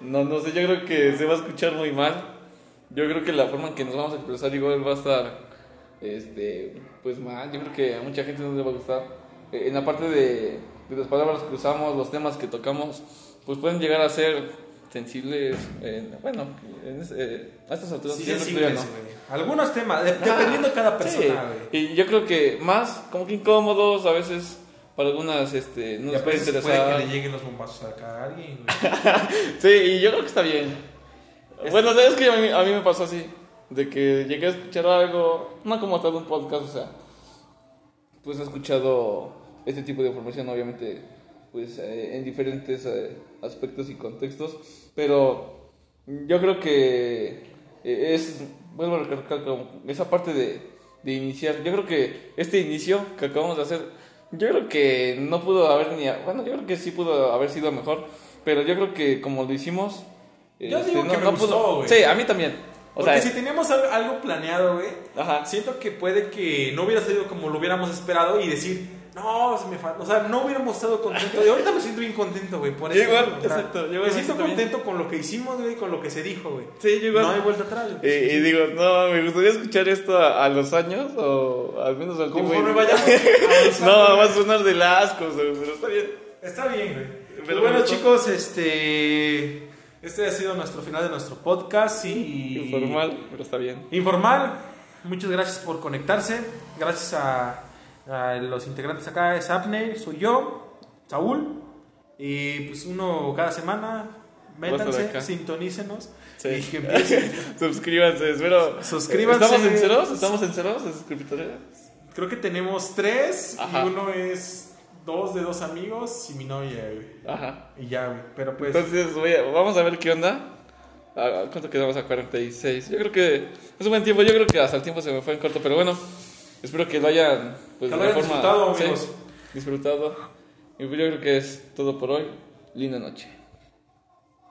no, no sé, yo creo que se va a escuchar muy mal. Yo creo que la forma en que nos vamos a expresar igual va a estar, este, pues mal. Yo creo que a mucha gente no le va a gustar. Eh, en la parte de, de las palabras que usamos, los temas que tocamos, pues pueden llegar a ser sensibles, eh, bueno, en, eh, a estas alturas Sí, que sensibles, no. Algunos temas, de- Ah, dependiendo de cada sí. persona. Y yo creo que más, como que incómodos, a veces para algunas este, no les puede interesar. puede que le lleguen los bombazos acá a alguien. Sí, y yo creo que está bien. Bueno, sabes que a mí, a mí me pasó así, de que llegué a escuchar algo, no como tal un podcast, o sea, pues he escuchado este tipo de información, obviamente, pues eh, en diferentes eh, aspectos y contextos, pero yo creo que eh, es, vuelvo a recalcar esa parte de, de iniciar, yo creo que este inicio que acabamos de hacer, yo creo que no pudo haber ni, bueno, yo creo que sí pudo haber sido mejor, pero yo creo que como lo hicimos, Yo este, digo no, que me no gustó, pudo, sí, a mí también, o Porque sea, si teníamos al- algo planeado, güey, siento que puede que no hubiera salido como lo hubiéramos esperado y decir, no, se me falta. O sea, no hubiéramos estado contentos. Y ahorita me siento bien contento, güey. Por Yo eso. igual, o sea, exacto, yo me siento bien. contento con lo que hicimos, güey, con lo que se dijo, güey. sí, yo igual. No hay vuelta atrás. güey. Eh, y digo, no, me gustaría escuchar esto a, a los años o al menos al tiempo. Conforme y- vayamos No, güey. va a sonar de asco, pero está bien. Está bien, güey. Pero Pero bueno, bueno, chicos, este. Este ha sido nuestro final de nuestro podcast y. Informal, pero está bien. Informal. Muchas gracias por conectarse. Gracias a, los integrantes acá. Es Abner, soy yo, Saúl. Y pues uno cada semana. Métanse, sintonícenos. Sí. Y que empiecen. Suscríbanse, espero. Suscríbanse. ¿Estamos en ceros? ¿Estamos en ceros? ¿En suscriptores? Creo que tenemos tres. Ajá. Y uno es dos de dos amigos y mi novia. Ajá. Y ya. Pero pues. Entonces, voy a- vamos a ver qué onda. ¿A ¿Cuánto quedamos? A 46. Yo creo que es un buen tiempo. Yo creo que hasta el tiempo se me fue en corto, pero bueno. Espero que lo hayan, pues, Que lo disfrutado, sí, amigos. disfrutado. Y pues yo creo que es todo por hoy. Linda noche.